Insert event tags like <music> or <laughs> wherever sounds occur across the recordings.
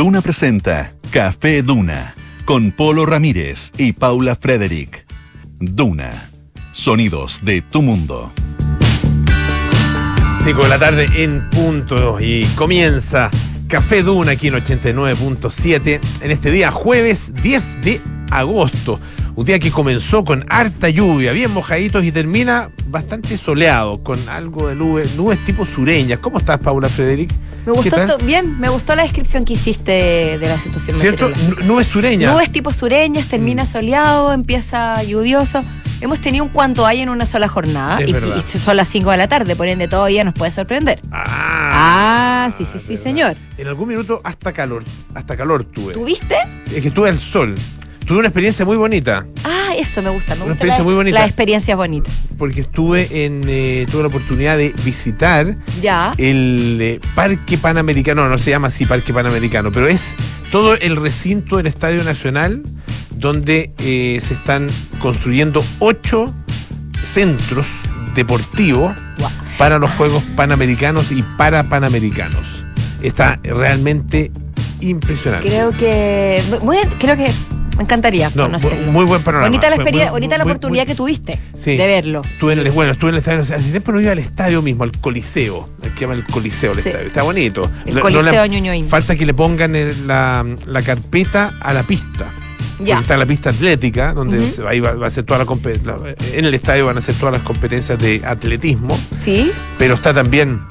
Duna presenta Café Duna con Polo Ramírez y Paula Frederick. Duna. Sonidos de tu mundo. 5 de la tarde en punto y comienza Café Duna aquí en 89.7 en este día jueves 10 de agosto. Un día que comenzó con harta lluvia, bien mojaditos y termina bastante soleado, con algo de nubes, nubes tipo sureñas. ¿Cómo estás, Paula Frederick? Me gustó bien, me gustó la descripción que hiciste de, la situación ¿Cierto? Nubes sureñas. Nubes tipo sureñas, termina mm. soleado, empieza lluvioso. Hemos tenido un cuanto hay en una sola jornada y, son las 5 de la tarde, por ende todavía nos puede sorprender. Ah, ah sí, sí, sí, señor. En algún minuto hasta calor, hasta calor tuve. ¿Tuviste? Es que estuve al sol. Tuve una experiencia muy bonita. Ah, eso me gusta, me una experiencia muy bonita. La experiencia bonita. Porque estuve en, eh, tuve la oportunidad de visitar ya. el eh, Parque Panamericano, no, no se llama así Parque Panamericano, pero es todo el recinto del Estadio Nacional donde eh, se están construyendo ocho centros deportivos para los Juegos Panamericanos y para Panamericanos. Está realmente impresionante. Creo que, creo que me encantaría conocerlo. Muy buen panorama. Bonita la, experiencia, bonita la oportunidad que tuviste de verlo. Estuve en el, bueno, estuve en el estadio. Hace tiempo no iba al estadio mismo, al Coliseo. Que llama el Coliseo el estadio. Está bonito. El Coliseo Ñuñoín. Falta que le pongan la, la carpeta a la pista. Ya. Está la pista atlética, donde ahí va, a ser toda la, en el estadio van a ser todas las competencias de atletismo. Sí. Pero está también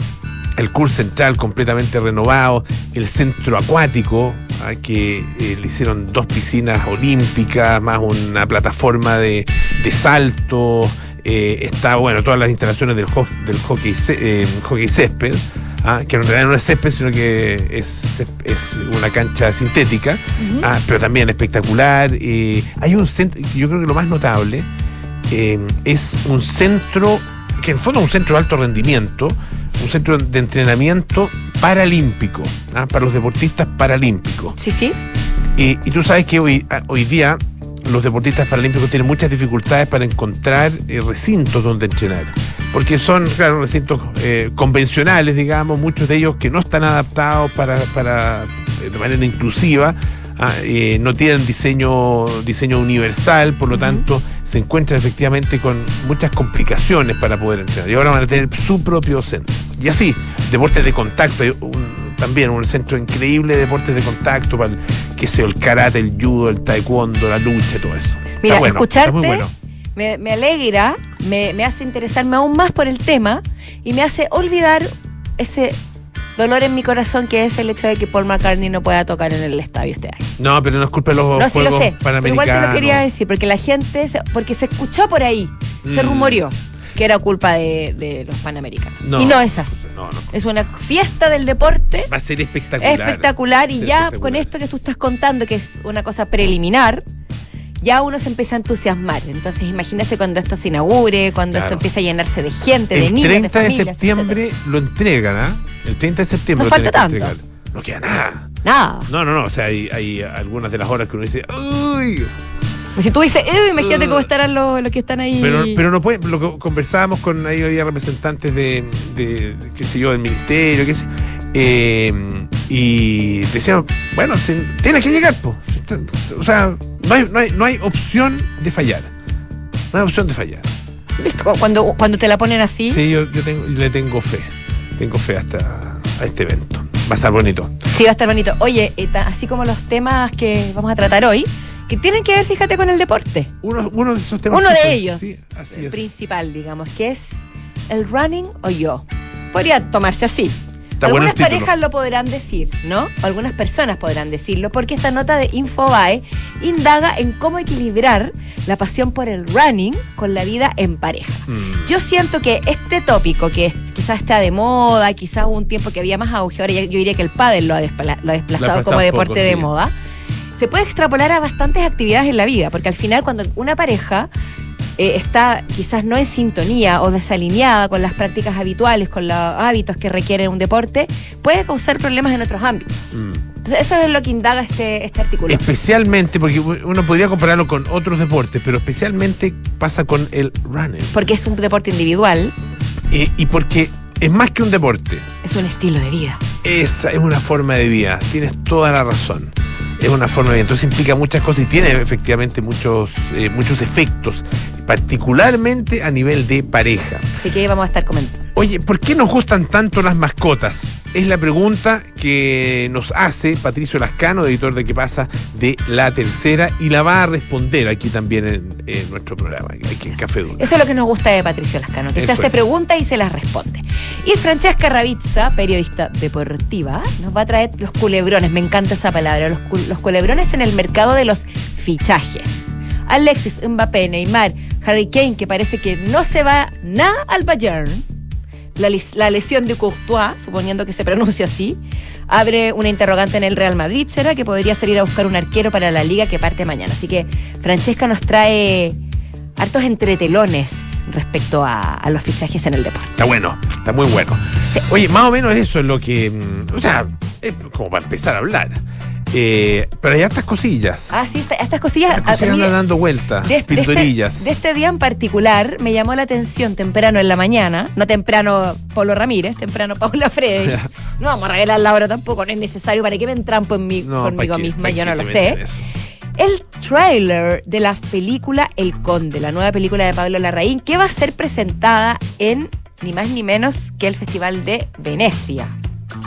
el curso central completamente renovado, el centro acuático, ah, que eh, le hicieron dos piscinas olímpicas, más una plataforma de, salto. Eh, está, bueno, todas las instalaciones del, del hockey, eh, hockey césped. Ah, que en realidad no es césped, sino que es, es una cancha sintética, ah, pero también espectacular. hay un centro, yo creo que lo más notable es un centro, que en fondo es un centro de alto rendimiento, un centro de entrenamiento paralímpico, ¿ah? para los deportistas paralímpicos. Sí, sí. Y, tú sabes que hoy, ah, hoy día los deportistas paralímpicos tienen muchas dificultades para encontrar eh, recintos donde entrenar. Porque son, claro, recintos eh, convencionales, digamos, muchos de ellos que no están adaptados para, para eh, de manera inclusiva Ah, eh, no tienen diseño, diseño universal, por lo tanto se encuentran efectivamente con muchas complicaciones para poder entrenar. Y ahora van a tener su propio centro. Y así, deportes de contacto, también un centro increíble de deportes de contacto para el, que sea el karate, el judo, el taekwondo, la lucha y todo eso. Mira, escucharte me, me, alegra, me, me hace interesarme aún más por el tema y me hace olvidar ese dolor en mi corazón que es el hecho de que Paul McCartney no pueda tocar en el estadio este año. No, pero no es culpa de los no, sí lo sé, igual te lo quería decir, porque la gente, porque se escuchó por ahí, se mm. rumoreó que era culpa de, los panamericanos. y no es así. es una fiesta del deporte. Va a ser espectacular. Espectacular. Y ya con esto que tú estás contando, que es una cosa preliminar, ya uno se empieza a entusiasmar. Entonces, imagínese cuando esto se inaugure, cuando esto empieza a llenarse de gente, de niños, de familias. El 30 de septiembre lo entregan, ¿ah? El 30 de septiembre. No falta tanto. No queda nada. Nada. No, no, no. O sea, hay, algunas de las horas que uno dice, ¡Uy! Pues si tú dices, eh, imagínate cómo estarán los, que están ahí. Pero, pero no puede, lo que conversábamos con ahí había representantes de, de, qué sé yo, del ministerio, qué sé, eh, y decían, bueno, tiene que llegar, pues. O sea, no hay, no, hay, no hay opción de fallar. No hay opción de fallar. ¿Viste? Cuando, cuando te la ponen así. Sí, yo, yo tengo, le tengo fe tengo fe hasta a este evento. Va a estar bonito. Sí, va a estar bonito. Oye, así como los temas que vamos a tratar hoy, que tienen que ver, fíjate, con el deporte. Uno, uno de esos temas. Uno de ellos. Sí, así el principal, digamos, que es el running o yo. Podría tomarse así. Algunas parejas lo podrán decir, ¿no? algunas personas podrán decirlo, porque esta nota de Infobae indaga en cómo equilibrar la pasión por el running con la vida en pareja. Mm. Yo siento que este tópico, que quizás está de moda, quizás hubo un tiempo que había más auge, ahora yo diría que el pádel lo ha, desplazado como deporte de moda, se puede extrapolar a bastantes actividades en la vida, porque al final cuando una pareja eh, está quizás no en sintonía o desalineada con las prácticas habituales, con los hábitos que requieren un deporte, puede causar problemas en otros ámbitos. Mm. Entonces, eso es lo que indaga este, este artículo. Especialmente, porque uno podría compararlo con otros deportes, pero especialmente pasa con el running. Porque es un deporte individual. y porque es más que un deporte. Es un estilo de vida. Esa es una forma de vida, tienes toda la razón es una forma de entonces implica muchas cosas y tiene efectivamente muchos, eh, muchos efectos, particularmente a nivel de pareja. Así que vamos a estar comentando. Oye, ¿por qué nos gustan tanto las mascotas? Es la pregunta que nos hace Patricio Lascano, editor de ¿Qué pasa? de La Tercera, y la va a responder aquí también en, nuestro programa, aquí en Café Duna. Eso es lo que nos gusta de Patricio Lascano, que se hace preguntas y se las responde. Y Francesca Ravizza, periodista deportiva, nos va a traer los culebrones, me encanta esa palabra, los, los culebrones en el mercado de los fichajes. Alexis, Mbappé, Neymar, Harry Kane, que parece que no se va nada al Bayern la, lesión de Courtois, suponiendo que se pronuncia así, abre una interrogante en el Real Madrid, ¿será que podría salir a buscar un arquero para la liga que parte mañana? Así que Francesca nos trae hartos entretelones respecto a, los fichajes en el deporte. Está bueno, está muy bueno. Oye, más o menos eso es lo que, mm, o sea, es como para empezar a hablar. Eh, pero hay estas cosillas. Ah, sí, estas cosillas. Estas cosillas andan dando vueltas, de, este, pinturillas. De este, día en particular me llamó la atención temprano en la mañana, no temprano Pablo Ramírez, temprano Paula Freddy. <laughs> no vamos a regalar la hora tampoco, no es necesario para que me entrampo en conmigo misma, yo no lo sé. El trailer de la película El Conde, la nueva película de Pablo Larraín, que va a ser presentada en ni más ni menos que el Festival de Venecia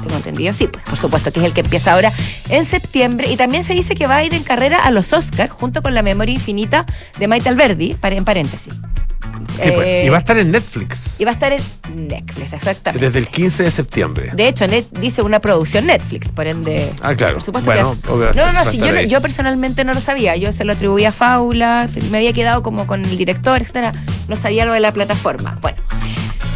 tengo entendido, sí, pues por supuesto que es el que empieza ahora en septiembre y también se dice que va a ir en carrera a los Oscars junto con la memoria infinita de Maite Alberdi, en paréntesis. Sí, pues, y va a estar en Netflix. Y va a estar en Netflix, exactamente. Desde el 15 de septiembre. De hecho, dice una producción Netflix, por ende. Ah, claro. Por supuesto bueno, No, no, no, yo, yo, personalmente no lo sabía. Yo se lo atribuía a Faula, me había quedado como con el director, etcétera. No sabía lo de la plataforma. Bueno.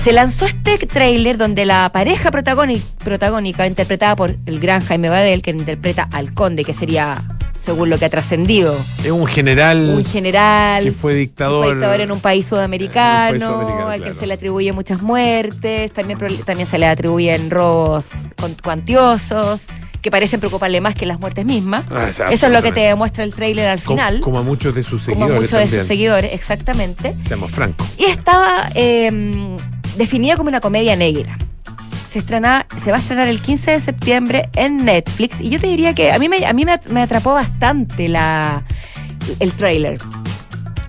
Se lanzó este tráiler donde la pareja protagónica, interpretada por el gran Jaime Badel, que interpreta al conde, que sería según lo que ha trascendido. Es un general. Un general. Que fue dictador. Fue dictador en un país sudamericano, al que se le atribuye muchas muertes. También, también se le atribuyen robos cuantiosos que parecen preocuparle más que las muertes mismas. Ah, Eso es lo que te demuestra el tráiler al final. Como, a muchos de sus seguidores. Como a muchos de sus seguidores, exactamente. Seamos francos. Y estaba eh, definida como una comedia negra. Se, estrena, se va a estrenar el 15 de septiembre en Netflix y yo te diría que a mí me, a mí me, atrapó bastante la, el tráiler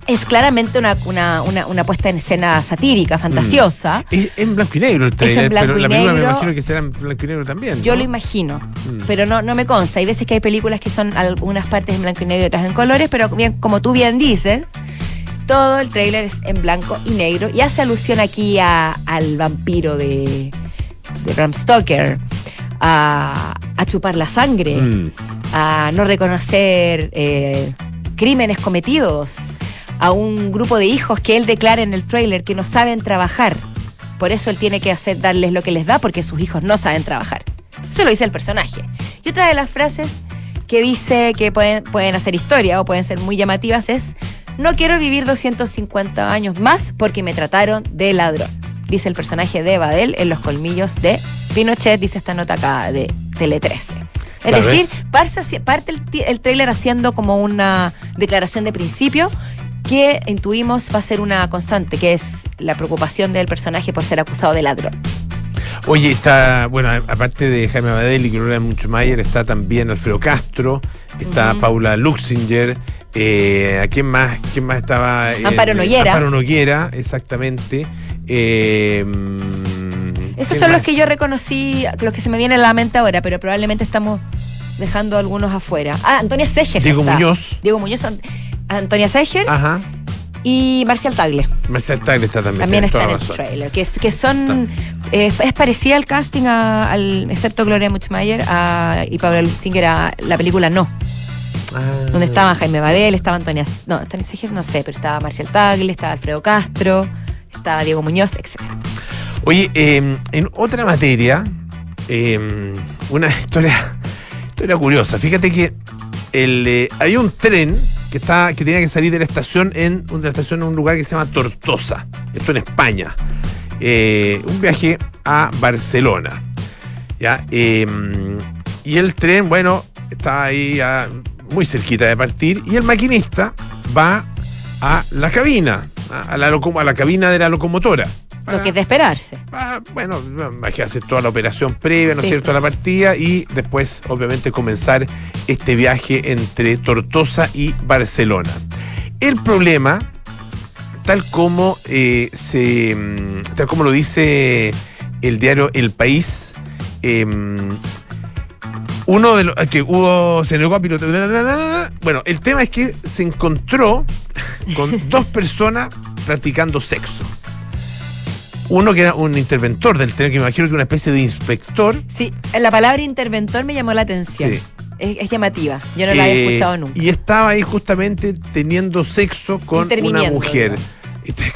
es claramente una, una, puesta en escena satírica, fantasiosa. Mm. Es en blanco y negro el trailer, es en blanco pero y la película me imagino que será en blanco y negro también. Yo lo imagino, mm. pero no, no me consta. Hay veces que hay películas que son algunas partes en blanco y negro y otras en colores, pero bien, como tú bien dices, todo el trailer es en blanco y negro y hace alusión aquí al vampiro de, de Bram Stoker, a, chupar la sangre, mm. a no reconocer eh, crímenes cometidos, a un grupo de hijos que él declara en el trailer que no saben trabajar. Por eso él tiene que hacer darles lo que les da porque sus hijos no saben trabajar. Eso lo dice el personaje. Y otra de las frases que dice que pueden, pueden hacer historia o pueden ser muy llamativas es no quiero vivir 250 años más porque me trataron de ladrón. Dice el personaje de Badel en Los colmillos de Pinochet, dice esta nota acá de Tele 13. Es decir, parte, el, el trailer haciendo como una declaración de principio que intuimos va a ser una constante, que es la preocupación del personaje por ser acusado de ladrón. Oye, está, bueno, aparte de Jaime Abadel y Gloria Muchmayer, está también Alfredo Castro, está Paula Luxinger, eh, ¿A quién más? ¿Quién más estaba? Eh, Amparo Noguera. Amparo Noguera, exactamente. Eh, Esos son los que yo reconocí, los que se me vienen a la mente ahora, pero probablemente estamos dejando algunos afuera. Ah, Antonia Segers. Diego Muñoz. Diego Muñoz, Antonia Segers. Ajá. Y Marcial Tagle. Marcial Tagle está también. También está en el trailer. Que, que son. es parecida al casting, al, excepto Gloria Muchmayer y Pablo Luxinger a la película No. Ah. Donde estaba Jaime Badel, estaba Antonia. No, Antonia Seger, no sé, pero estaba Marcial Tagle, estaba Alfredo Castro, estaba Diego Muñoz, etc. Oye, em, en otra materia, em, una <laughs> historia, historia curiosa. Fíjate que el, eh, hay un tren que está que tenía que salir de la estación en una estación en un lugar que se llama Tortosa. Esto en España. Eh, un viaje a Barcelona. ¿ya? Em, y el tren, bueno, está ahí muy cerquita de partir, y el maquinista va a la cabina, a a la cabina de la locomotora. Lo que es de esperarse. bueno, hay que hacer toda la operación previa, ¿no es cierto?, a la partida y después, obviamente, comenzar este viaje entre Tortosa y Barcelona. El problema, tal como eh, se, mm, tal como lo dice el diario El País, em, uno de los que hubo se negó a pilotar. Bueno, el tema es que se encontró con <laughs> dos personas practicando sexo. Uno que era un interventor del tren, que me imagino que una especie de inspector. Sí, la palabra interventor me llamó la atención. Sí. Es, llamativa, yo no la había eh, escuchado nunca. Y estaba ahí justamente teniendo sexo con una mujer. <laughs>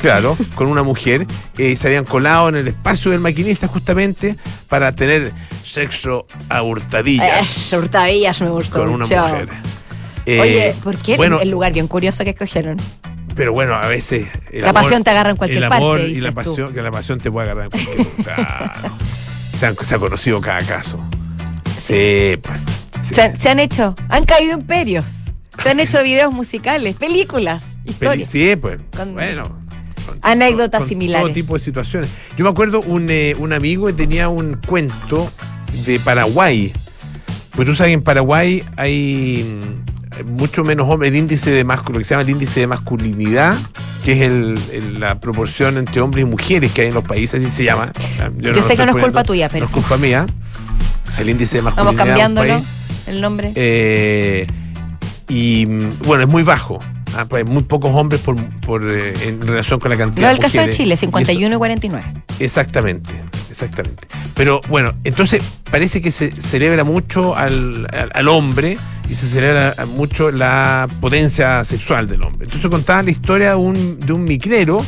Claro, con una mujer. Eh, se habían colado en el espacio del maquinista justamente para tener sexo a hurtadillas. Eh, hurtadillas me gustó Con una mujer. Oye, ¿por qué bueno, el lugar bien curioso que escogieron? Pero bueno, a veces. la pasión te agarra en cualquier el amor Y la pasión, que la pasión te puede agarrar en cualquier lugar. <laughs> se, ha conocido cada caso. Sí, pues. Se, han hecho, han caído imperios. Se han hecho videos musicales, películas, historias. sí, pues. bueno. anécdotas similares. Todo tipo de situaciones. Yo me acuerdo un, eh, un amigo que tenía un cuento de Paraguay. Pues tú sabes que en Paraguay hay mucho menos hombres, el índice de lo que se llama el índice de masculinidad, que es el, la proporción entre hombres y mujeres que hay en los países, así se llama. Yo, sé que no es culpa tuya, pero. No es culpa mía. El índice de masculinidad. Estamos cambiándolo, el nombre. Eh, y bueno, es muy bajo. Ah, pues muy pocos hombres por, por eh, en relación con la cantidad no, el caso de Chile, 51 y, 49. Exactamente, exactamente. Pero bueno, entonces parece que se celebra mucho al, al hombre y se celebra mucho la potencia sexual del hombre. Entonces contaba la historia de un, de un micrero,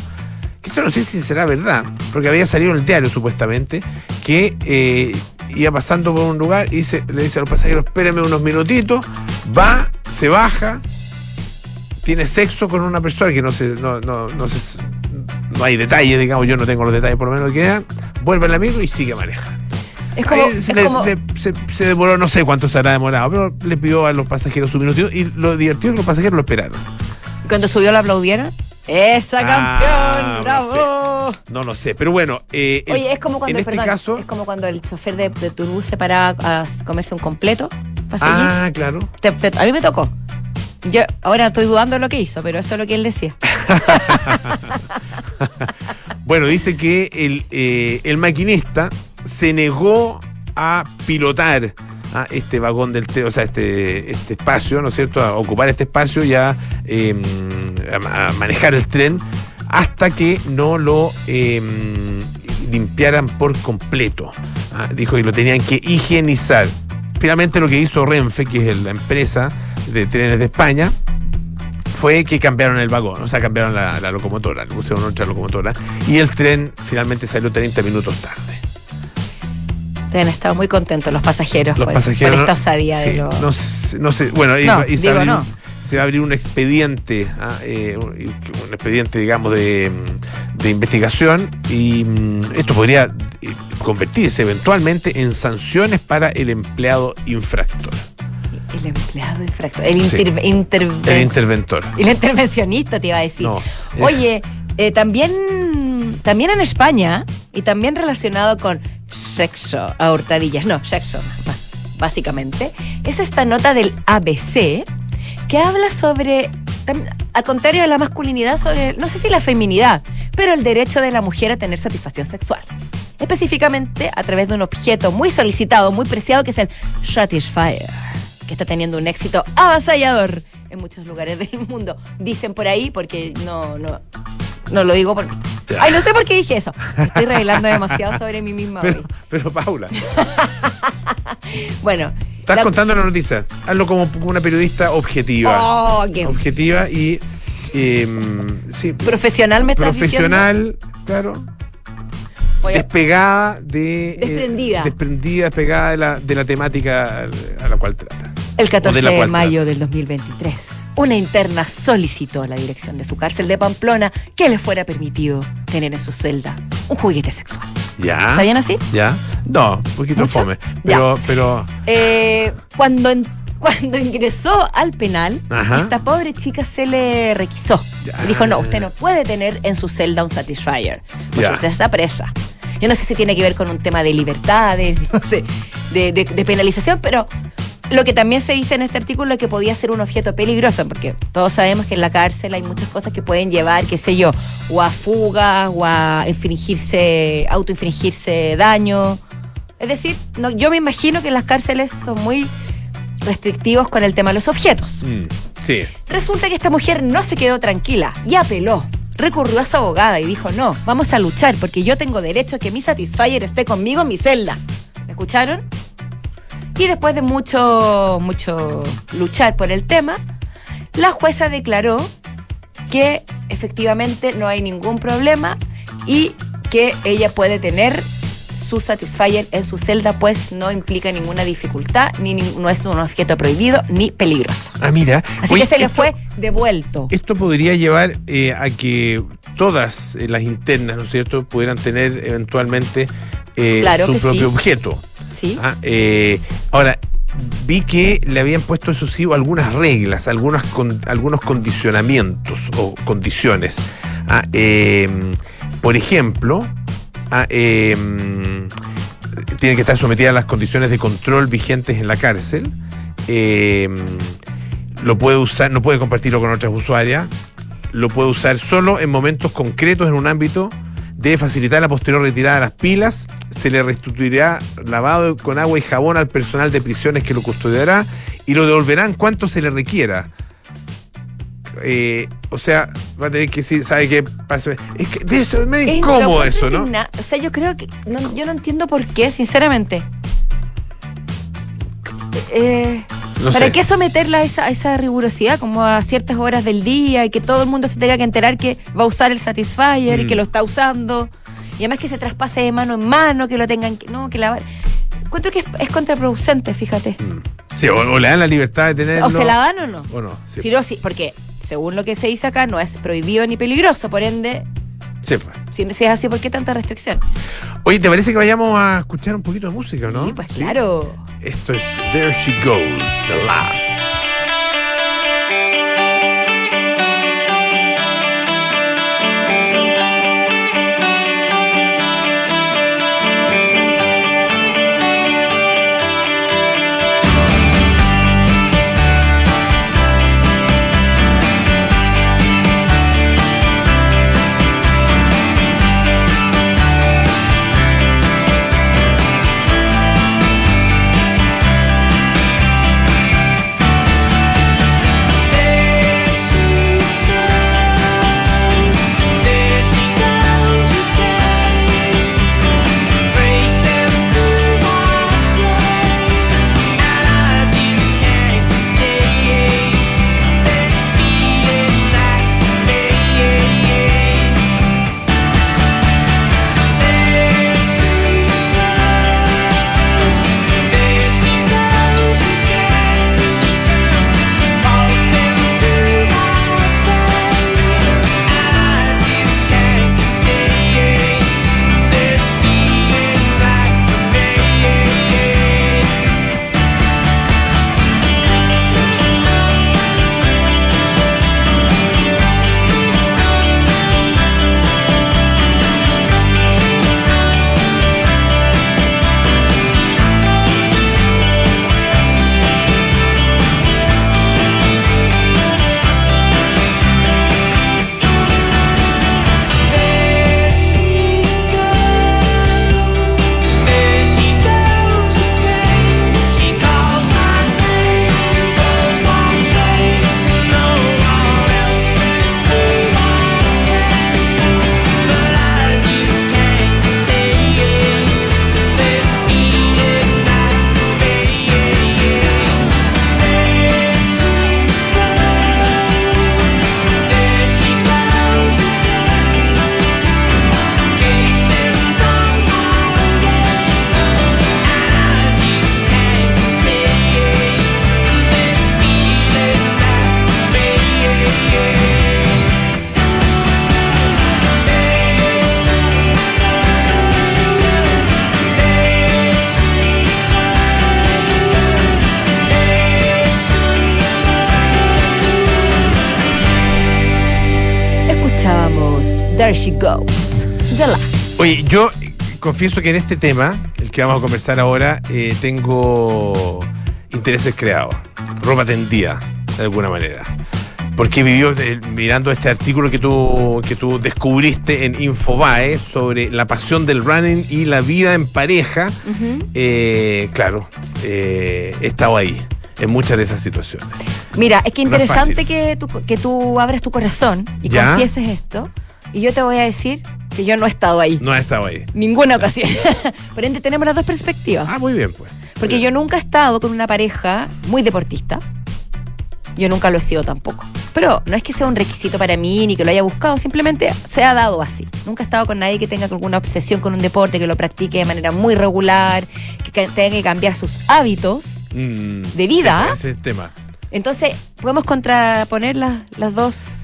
que esto no sé si será verdad, porque había salido en el diario supuestamente, que eh, iba pasando por un lugar y le dice a los pasajeros, espérenme unos minutitos, va, se baja, tiene sexo con una persona que no sé, no, no, no no hay detalles, digamos, yo no tengo los detalles por lo menos que vuelve el amigo y sigue manejando. Es como, se, demoró, no sé cuánto se habrá demorado, pero le pidió a los pasajeros su minuto y lo divertido es que los pasajeros lo esperaron. Cuando subió la aplaudieron. ¡Esa ah, campeón! ¡Bravo! No, lo sé, pero bueno. Eh, Oye, es como cuando, este es como cuando el chofer de, de Turbus se paraba a comerse un completo. ah, claro. a mí me tocó. Yo ahora estoy dudando lo que hizo, pero eso es lo que él decía. <laughs> bueno, dice que el, eh, el maquinista se negó a pilotar a este vagón del o sea, este, este espacio, ¿no es cierto?, a ocupar este espacio y a, em, manejar el tren hasta que no lo em, limpiaran por completo. ¿ah? dijo que lo tenían que higienizar. Finalmente lo que hizo Renfe, que es la empresa de trenes de España, fue que cambiaron el vagón, o sea, cambiaron la, la locomotora, le pusieron otra locomotora, y el tren finalmente salió 30 minutos tarde han estado muy contentos los pasajeros, los pasajeros por esta osadía de lo... no, sé, bueno, y, se, va a abrir un expediente, ah, eh, un, expediente, digamos, de, investigación y mm, esto podría eh, convertirse eventualmente en sanciones para el empleado infractor. El empleado infractor. El, interventor. El <laughs> intervencionista, te iba a decir. Oye, eh, también, también en España, y también relacionado con sexo a hurtadillas, no, sexo, básicamente, es esta nota del ABC que habla sobre, a contrario de la masculinidad, sobre, no sé si la feminidad, pero el derecho de la mujer a tener satisfacción sexual. Específicamente a través de un objeto muy solicitado, muy preciado, que es el Satisfyer, que está teniendo un éxito avasallador en muchos lugares del mundo. Dicen por ahí, porque no, no, no lo digo por... Ay, no sé por qué dije eso. Estoy revelando demasiado sobre mí misma pero, Pero, Paula. <laughs> bueno. Estás contando la noticia. Hazlo como una periodista objetiva. Oh, objetiva y... Em, sí, profesional me estás Profesional, claro. Despegada de... Eh, desprendida. desprendida, despegada de la, de la temática a la cual trata. El 14 de, mayo del 2023 una interna solicitó a la dirección de su cárcel de Pamplona que le fuera permitido tener en su celda un juguete sexual. ¿Ya? ¿Está bien así? ¿Ya? No, un poquito fome. Pero. pero... Eh, cuando, cuando ingresó al penal, esta pobre chica se le requisó. dijo, no, usted no puede tener en su celda un Satisfyer, porque usted está presa. Yo no sé si tiene que ver con un tema de libertades, <laughs> no sé, de, penalización, pero lo que también se dice en este artículo es que podía ser un objeto peligroso, porque todos sabemos que en la cárcel hay muchas cosas que pueden llevar, qué sé yo, o a fugas, o a infringirse, autoinfringirse daño. Es decir, no, yo me imagino que las cárceles son muy restrictivos con el tema de los objetos. Mm, sí. Resulta que esta mujer no se quedó tranquila y apeló. Recurrió a su abogada y dijo, no, vamos a luchar porque yo tengo derecho a que mi Satisfyer esté conmigo en mi celda. ¿Me escucharon? Y después de mucho, mucho luchar por el tema, la jueza declaró que efectivamente no hay ningún problema y que ella puede tener su Satisfyer en su celda, pues no implica ninguna dificultad, ni, no es un objeto prohibido ni peligroso. Ah, mira. Así que se le fue devuelto. Esto podría llevar eh, a que todas eh, las internas, ¿no es cierto?, pudieran tener eventualmente eh, su propio objeto. Ah, ahora, vi que le habían puesto, eso sí, algunas reglas, algunas algunos condicionamientos o condiciones. Ah, por ejemplo, Ah, em, tiene que estar sometida a las condiciones de control vigentes en la cárcel. Em, lo puede usar, no puede compartirlo con otras usuarias. Lo puede usar solo en momentos concretos en un ámbito. Debe facilitar la posterior retirada de las pilas. Se le restituirá lavado con agua y jabón al personal de prisiones que lo custodiará y lo devolverán cuanto se le requiera. Eh, o sea, va a tener que decir, ¿sabe qué? Es que de eso es medio incómodo eso, ¿no? O sea, yo creo que. yo no entiendo por qué, sinceramente. Eh, ¿Para qué someterla a esa, esa, rigurosidad, como a ciertas horas del día y que todo el mundo se tenga que enterar que va a usar el Satisfyer y que mm. lo está usando? Y además que se traspase de mano en mano, que lo tengan que. No, que lavar. Encuentro que es, contraproducente, fíjate. Mm. Sí, o, le dan la libertad de tenerlo. O se la dan o no. O no. Sí. Si no, sí, porque según lo que se dice acá, no es prohibido ni peligroso, por ende. Sí, pues. Si, es así, ¿por qué tanta restricción? Oye, ¿te parece que vayamos a escuchar un poquito de música, no? Sí, pues claro. Esto es There She Goes, The Last. Oye, yo confieso que en este tema, el que vamos a conversar ahora, eh, tengo intereses creados, ropa tendida, de alguna manera. Porque vivió eh, mirando este artículo que tú, que tú descubriste en Infobae sobre la pasión del running y la vida en pareja. Eh, claro, he estado ahí en muchas de esas situaciones. Mira, es que interesante que, tú, que tú abres tu corazón y confieses esto. Y yo te voy a decir que yo no he estado ahí. No he estado ahí. Ninguna ocasión. <laughs> Por ende, tenemos las dos perspectivas. Ah, muy bien, pues. Porque yo nunca he estado con una pareja muy deportista. Yo nunca lo he sido tampoco. Pero no es que sea un requisito para mí ni que lo haya buscado, simplemente se ha dado así. Nunca he estado con nadie que tenga alguna obsesión con un deporte, que lo practique de manera muy regular, que tenga que cambiar sus hábitos mm, de vida. ese es el tema. Entonces, podemos contraponer las, las dos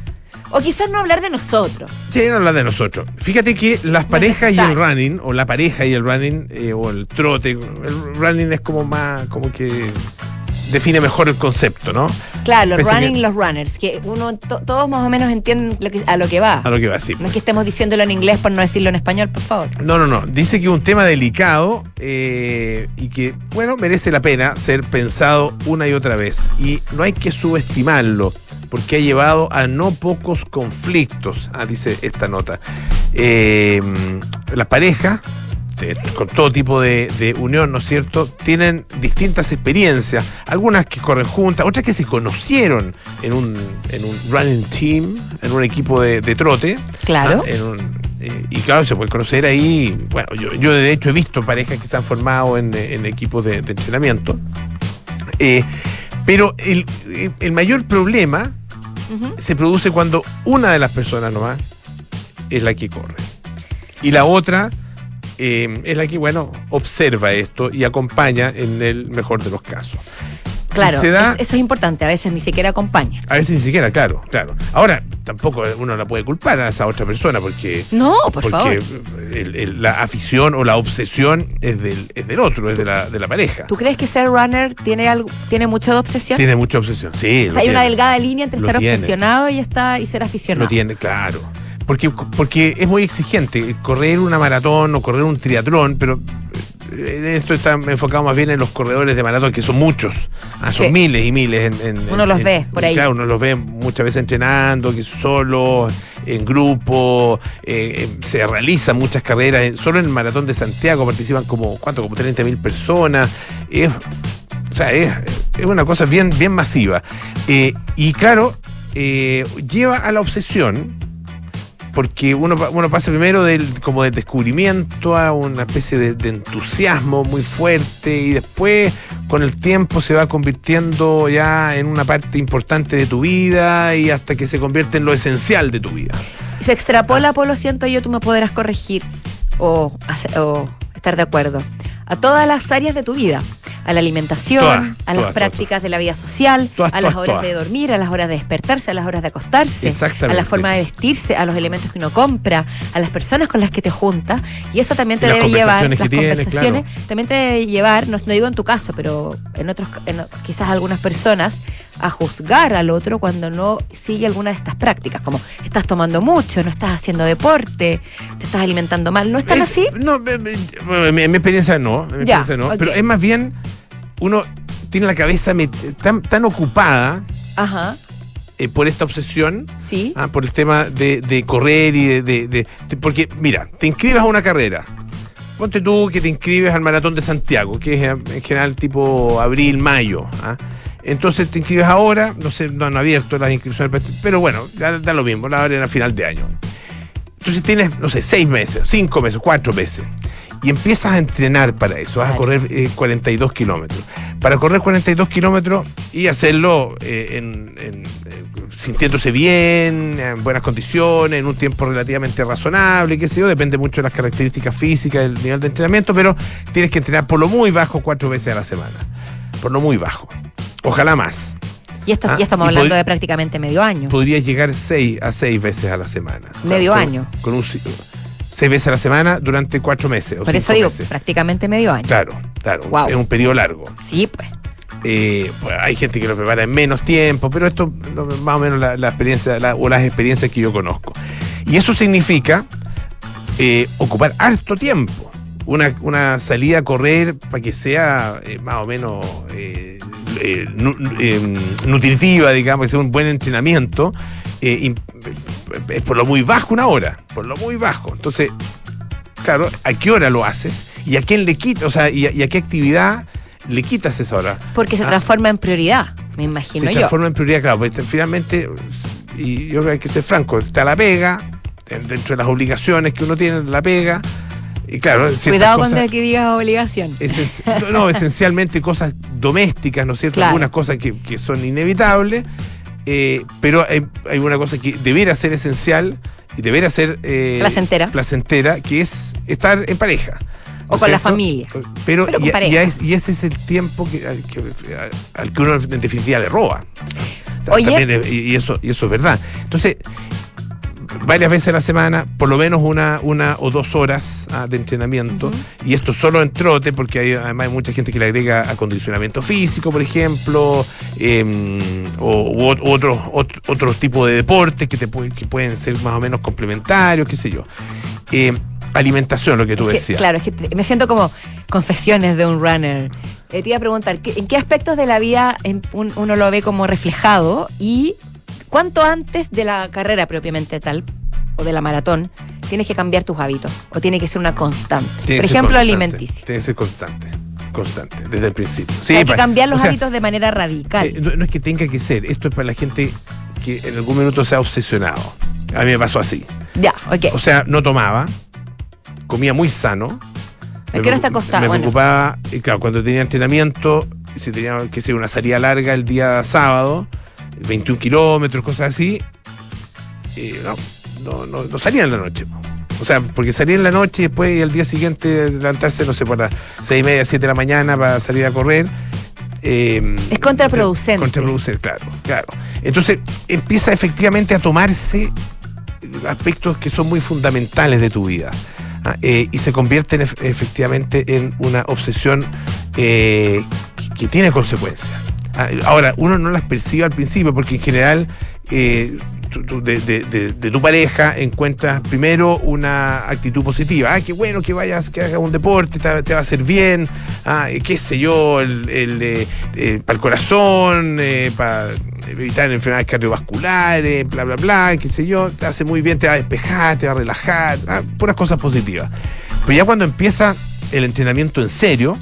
o quizás no hablar de nosotros. Sí, no hablar de nosotros. Fíjate que las parejas y el running, o la pareja y el running, eh, o el trote, el running es como más, como que define mejor el concepto, ¿no? Claro, los running los runners, que uno, todos más o menos entienden a lo que va. A lo que va, sí. No es que estemos diciéndolo en inglés por no decirlo en español, por favor. No, no, no. Dice que es un tema delicado eh, y que, bueno, merece la pena ser pensado una y otra vez. Y no hay que subestimarlo porque ha llevado a no pocos conflictos, ah, dice esta nota. Eh, la pareja, con todo tipo de, unión, ¿no es cierto?, tienen distintas experiencias, algunas que corren juntas, otras que se conocieron en un, en un running team, en un equipo de, trote. Claro. Ah, eh, y claro, se puede conocer ahí, bueno, yo, de hecho he visto parejas que se han formado en, equipos de, entrenamiento. Eh, pero el, el, mayor problema se produce cuando una de las personas nomás es la que corre. Y la otra eh, es la que, bueno, observa esto y acompaña en el mejor de los casos. Claro, eso es importante, a veces ni siquiera acompaña. A veces ni siquiera, claro, claro. Ahora, tampoco uno la puede culpar a esa otra persona porque... No, por porque la afición o la obsesión es del, es del otro, es de la, de la pareja. ¿Tú crees que ser runner tiene, algo, tiene mucho de obsesión? Tiene mucha obsesión, sí. hay una delgada línea entre estar obsesionado y, estar, y ser aficionado. Lo tiene, claro. Porque, porque es muy exigente correr una maratón o correr un triatlón, pero esto está enfocado más bien en los corredores de maratón, que son muchos, ah, son miles y miles. En, uno los ve por ahí. Claro, uno los ve muchas veces entrenando, que solo, en grupo, eh, eh, se realizan muchas carreras. Solo en el maratón de Santiago participan como, ¿cuánto? Como 30 mil personas. Es, o sea, es, una cosa bien, bien masiva. Eh, y claro, lleva a la obsesión porque uno, pasa primero del, como de descubrimiento a una especie de, entusiasmo muy fuerte y después con el tiempo se va convirtiendo ya en una parte importante de tu vida y hasta que se convierte en lo esencial de tu vida. Se extrapola, por lo siento yo, tú me podrás corregir o, o estar de acuerdo, a todas las áreas de tu vida a la alimentación, a las prácticas de la vida social, a las horas de dormir, a las horas de despertarse, a las horas de acostarse, a la forma de vestirse, a los elementos que uno compra, a las personas con las que te juntas. Y eso también te debe llevar, las conversaciones, también te debe llevar, no, digo en tu caso, pero en otros, quizás algunas personas, a juzgar al otro cuando no sigue alguna de estas prácticas, como estás tomando mucho, no estás haciendo deporte, te estás alimentando mal. ¿No están así? No, en mi, experiencia no, no pero es más bien uno tiene la cabeza tan, ocupada eh, por esta obsesión, ¿Sí? Ah, por el tema de, correr y de, Porque, mira, te inscribes a una carrera. Ponte tú que te inscribes al Maratón de Santiago, que es en general tipo abril, mayo. ¿ah? Entonces te inscribes ahora, no sé, no han abierto las inscripciones, pero bueno, da, da lo mismo, la abren a final de año. Entonces tienes, no sé, seis meses, cinco meses, cuatro meses y empiezas a entrenar para eso. Vas a correr 42 eh, kilómetros. Para correr 42 kilómetros y hacerlo eh, en, eh, sintiéndose bien, en buenas condiciones, en un tiempo relativamente razonable, qué sé yo, depende mucho de las características físicas, del nivel de entrenamiento, pero tienes que entrenar por lo muy bajo cuatro veces a la semana. Por lo muy bajo. Ojalá más. Y esto, ya ah, estamos hablando de prácticamente medio año. Podrías llegar seis a seis veces a la semana. Medio año. Con un, seis veces a la semana durante cuatro meses. Por eso digo, prácticamente medio año. Claro, claro. Es un periodo largo. Sí, pues. Eh, pues hay gente que lo prepara en menos tiempo, pero esto más o menos la, experiencia o las experiencias que yo conozco. Y eso significa eh, ocupar harto tiempo. Una, una, salida a correr para que sea eh, más o menos nutritiva, digamos, que sea un buen entrenamiento, es por lo muy bajo una hora, por lo muy bajo. Entonces, claro, ¿a qué hora lo haces? ¿Y a quién le quitas? O sea, y a, qué actividad le quitas esa hora? Porque se ah. transforma en prioridad, me imagino yo. Se transforma en prioridad, claro, porque finalmente, y yo creo que hay que ser franco, está la pega, dentro de las obligaciones que uno tiene, la pega. Y claro, Cuidado con que digas obligación. no, esencialmente cosas domésticas, ¿no es cierto? Algunas cosas que, son inevitables, eh, pero hay, una cosa que debería ser esencial y debería ser eh, placentera. placentera, que es estar en pareja. O con la familia. Pero, y, ese es el tiempo que, al, que, uno en definitiva le roba. Oye. y, eso, y eso es verdad. Entonces, varias veces a la semana, por lo menos una, una o dos horas ah, de entrenamiento. Y esto solo en trote, porque hay, además hay mucha gente que le agrega acondicionamiento físico, por ejemplo, em, o, u otros otro, tipo de deportes que, te, que pueden ser más o menos complementarios, qué sé yo. Em, alimentación, lo que tú decías. claro, es que me siento como confesiones de un runner. Eh, te iba a preguntar, ¿en qué aspectos de la vida uno lo ve como reflejado y ¿Cuánto antes de la carrera propiamente tal, o de la maratón, tienes que cambiar tus hábitos? ¿O tiene que ser una constante? Por ejemplo, alimenticio. Tiene que ser constante constante, desde el principio. Sí, hay que cambiar los hábitos de manera radical. Eh, no, es que tenga que ser, esto es para la gente que en algún minuto se ha obsesionado. A mí me pasó así. Ya, ok. O sea, no tomaba, comía muy sano. ¿A qué hora está acostado? Me preocupaba, claro, cuando tenía entrenamiento, si tenía que ser una salida larga el día sábado, 21 kilómetros, cosas así, no, no, no, salía en la noche. O sea, porque salía en la noche y después el día siguiente levantarse, no sé, por las 6 y media, 7 de la mañana para salir a correr. Eh, es contraproducente. Contraproducente, claro, claro. Entonces empieza efectivamente a tomarse aspectos que son muy fundamentales de tu vida. Ah, eh, y se convierten efectivamente en una obsesión eh, que tiene consecuencias. Ah, ahora, uno no las percibe al principio porque en general eh, de, tu pareja encuentras primero una actitud positiva. Ah, qué bueno que vayas, que hagas un deporte, te, va a hacer bien. Ah, qué sé yo, el, eh, eh, para el corazón, para evitar enfermedades cardiovasculares, bla, bla, bla, qué sé yo, te hace muy bien, te va a despejar, te va a relajar, ah, puras cosas positivas. Pero ya cuando empieza el entrenamiento en serio,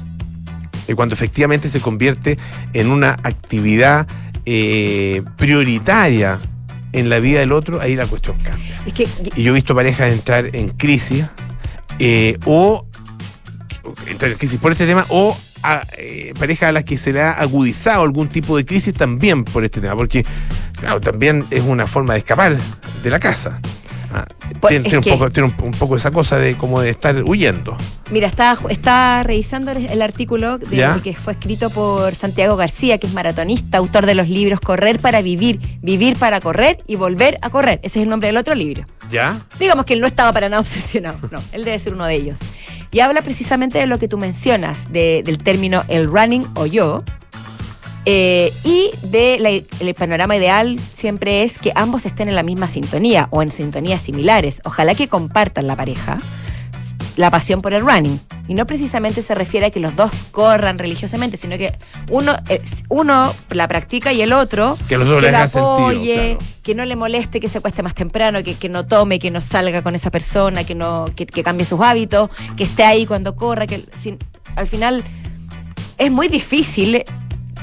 cuando efectivamente se convierte en una actividad eh, prioritaria en la vida del otro, ahí la cuestión cambia. y yo he visto parejas entrar en crisis eh, o entrar en crisis por este tema o a, eh, parejas a las que se le ha agudizado algún tipo de crisis también por este tema, porque claro, también es una forma de escapar de la casa. Ah, pues, tiene, un, poco, esa cosa de como de estar huyendo. Mira, está, está revisando el, artículo que fue escrito por Santiago García, que es maratonista, autor de los libros Correr para Vivir, Vivir para Correr y Volver a Correr. Ese es el nombre del otro libro. ¿Ya? Digamos que él no estaba para nada <laughs> obsesionado. No, él debe ser uno de ellos. Y habla precisamente de lo que tú mencionas, del término el running o yo, eh, y de el panorama ideal siempre es que ambos estén en la misma sintonía o en sintonías similares. Ojalá que compartan la pareja la pasión por el running. Y no precisamente se refiere a que los dos corran religiosamente, sino que uno, eh, uno la practica y el otro que, los la apoye, que no le moleste que se cueste más temprano, que, que, no tome, que no salga con esa persona, que no que, cambie sus hábitos, que esté ahí cuando corra, que al final es muy difícil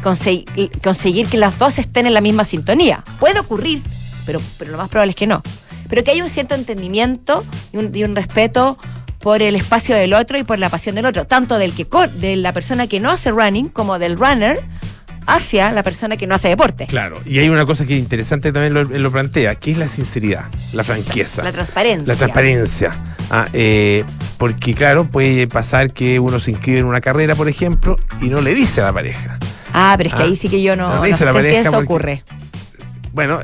conseguir, que las dos estén en la misma sintonía. Puede ocurrir, pero, pero lo más probable es que no. Pero que haya un cierto entendimiento y un, y un respeto por el espacio del otro y por la pasión del otro, tanto del que de la persona que no hace running como del runner hacia la persona que no hace deporte. Claro, y hay una cosa que es interesante también lo, plantea, que es la sinceridad, la franqueza. La transparencia. La transparencia. Ah, eh, porque claro, puede pasar que uno se inscribe en una carrera, por ejemplo, y no le dice a la pareja. Ah, pero es que ahí ah. sí que yo no, no, sé si eso ocurre. Bueno,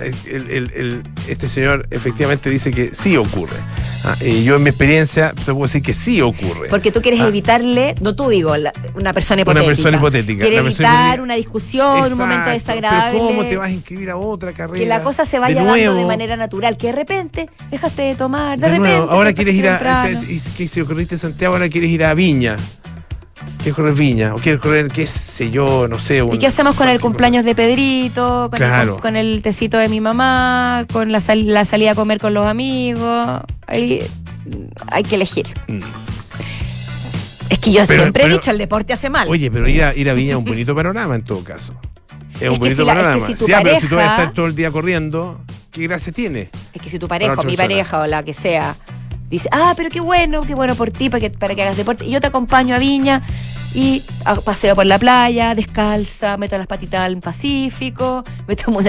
este señor efectivamente dice que sí ocurre. Ah, yo en mi experiencia te puedo decir que sí ocurre. Porque tú quieres ah. evitarle, no tú digo, una persona hipotética. Una persona hipotética. Quieres evitar una discusión, un momento desagradable. Pero ¿Cómo te vas a inscribir a otra carrera? Que la cosa se vaya dando de manera natural, que de repente dejaste de tomar, de, repente. Ahora quieres ir a. ¿Qué se ocurriste Santiago? Ahora quieres ir a Viña. ¿Quieres correr viña? ¿O quieres correr, qué sé yo, no sé? ¿Y qué hacemos con el cumpleaños de Pedrito? Con, el, con el tecito de mi mamá, con la, la, salida a comer con los amigos. Hay, hay que elegir. Mm. Es que yo siempre he dicho, el deporte hace mal. Oye, pero ir a, ir a Viña es un bonito panorama en todo caso. Es, un bonito panorama. si pero si tú vas a estar todo el día corriendo, ¿qué gracia tiene? Es que si tu pareja o mi pareja o la que sea dice, ah, pero qué bueno, qué bueno por ti, para que, para que hagas deporte. Y yo te acompaño a Viña y paseo por la playa, descalza, meto las patitas al Pacífico, <laughs> me tomo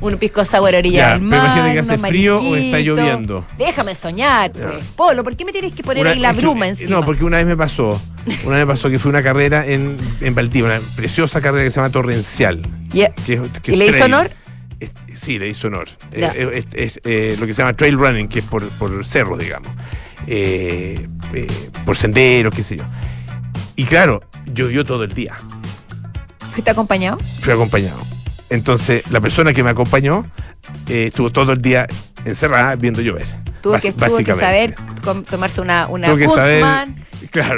un pisco sour a orilla del mar. Pero que hace frío o está lloviendo. Déjame soñar, pues. Polo, ¿por qué me tienes que poner ahí la bruma encima? No, porque una vez me pasó, una vez me pasó que fue una carrera en, en Valdivia, una preciosa carrera que se llama Torrencial. ¿Y le hizo honor? Sí, le hizo honor. Es, eh, lo que se llama trail running, que es por, por cerros, digamos. Eh, eh, por senderos, qué sé yo. Y claro, llovió todo el día. ¿Fuiste acompañado? Fui acompañado. Entonces, la persona que me acompañó estuvo todo el día encerrada viendo llover. Tuvo, que, que, saber tomarse una, una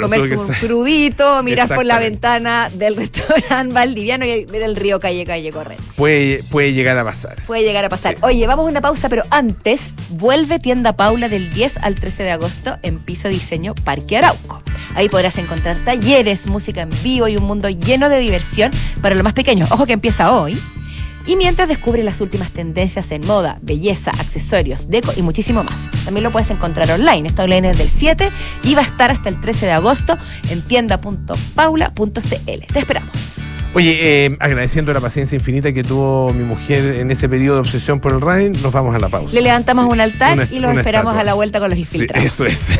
comerse un crudito, mirar por la ventana del <laughs> restaurante valdiviano y ver el río calle calle correr. Puede, puede llegar a pasar. Puede llegar a pasar. Oye, vamos a una pausa, pero antes, vuelve tienda Paula del 10 al 13 de agosto en Piso Diseño Parque Arauco. Ahí podrás encontrar talleres, música en vivo y un mundo lleno de diversión para los más pequeños. Ojo que empieza hoy y mientras descubre las últimas tendencias en moda, belleza, accesorios, deco y muchísimo más. También lo puedes encontrar online. Está online desde el 7 y va a estar hasta el 13 de agosto en tienda.paula.cl. Te esperamos. Oye, eh, agradeciendo la paciencia infinita que tuvo mi mujer en ese periodo de obsesión por el running, nos vamos a la pausa. Le levantamos un altar y los esperamos a la vuelta con los infiltrados. eso es. <laughs>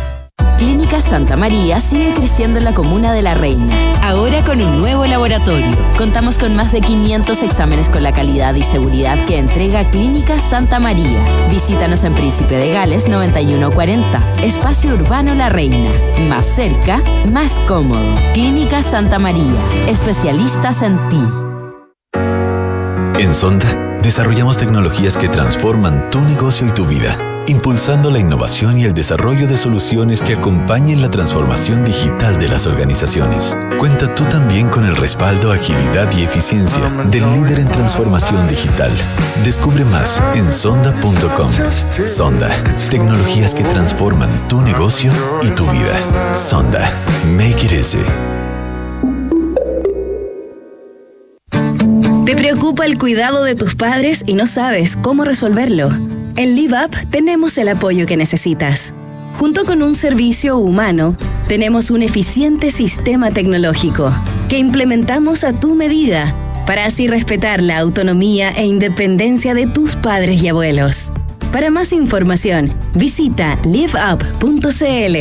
Clínica Santa María sigue creciendo en la comuna de La Reina, ahora con un nuevo laboratorio. Contamos con más de 500 exámenes con la calidad y seguridad que entrega Clínica Santa María. Visítanos en Príncipe de Gales 9140, Espacio Urbano La Reina. Más cerca, más cómodo. Clínica Santa María, especialistas en ti. En Sonda, desarrollamos tecnologías que transforman tu negocio y tu vida impulsando la innovación y el desarrollo de soluciones que acompañen la transformación digital de las organizaciones. Cuenta tú también con el respaldo, agilidad y eficiencia del líder en transformación digital. Descubre más en sonda.com. Sonda, tecnologías que transforman tu negocio y tu vida. Sonda, make it easy. ¿Te preocupa el cuidado de tus padres y no sabes cómo resolverlo? En LiveUp tenemos el apoyo que necesitas. Junto con un servicio humano, tenemos un eficiente sistema tecnológico que implementamos a tu medida para así respetar la autonomía e independencia de tus padres y abuelos. Para más información, visita liveup.cl.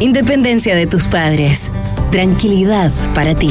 Independencia de tus padres. Tranquilidad para ti.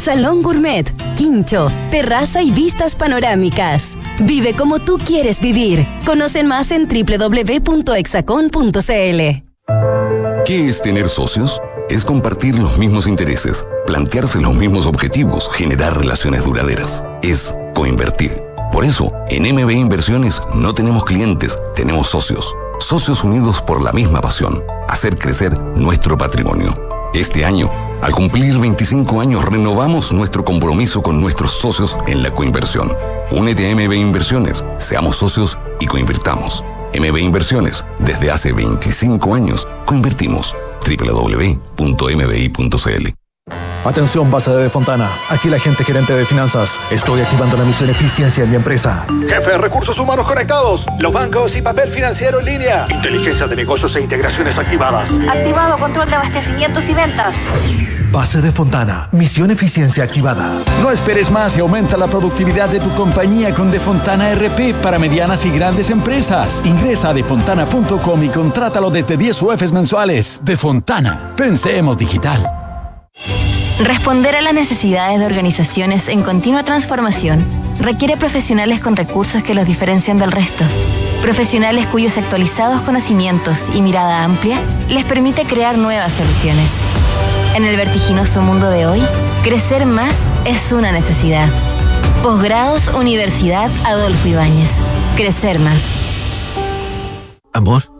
salón gourmet, quincho, terraza y vistas panorámicas. Vive como tú quieres vivir. Conocen más en www.exacon.cl. ¿Qué es tener socios? Es compartir los mismos intereses, plantearse los mismos objetivos, generar relaciones duraderas. Es coinvertir. Por eso, en MB Inversiones no tenemos clientes, tenemos socios socios unidos por la misma pasión, hacer crecer nuestro patrimonio. Este año, al cumplir 25 años, renovamos nuestro compromiso con nuestros socios en la coinversión. Únete a MB Inversiones, seamos socios y coinvirtamos. MB Inversiones, desde hace 25 años, coinvertimos. www.mbi.cl Atención, base de Fontana. Aquí la gente gerente de finanzas. Estoy activando la misión eficiencia en mi empresa. Jefe, recursos humanos conectados. Los bancos y papel financiero en línea. Inteligencia de negocios e integraciones activadas. Activado control de abastecimientos y ventas. Base de Fontana. Misión eficiencia activada. No esperes más y aumenta la productividad de tu compañía con Defontana RP para medianas y grandes empresas. Ingresa a defontana.com y contrátalo desde 10 UFs mensuales. Defontana. Pensemos digital. Responder a las necesidades de organizaciones en continua transformación requiere profesionales con recursos que los diferencian del resto. Profesionales cuyos actualizados conocimientos y mirada amplia les permite crear nuevas soluciones. En el vertiginoso mundo de hoy, crecer más es una necesidad. Posgrados Universidad Adolfo Ibáñez. Crecer más. Amor.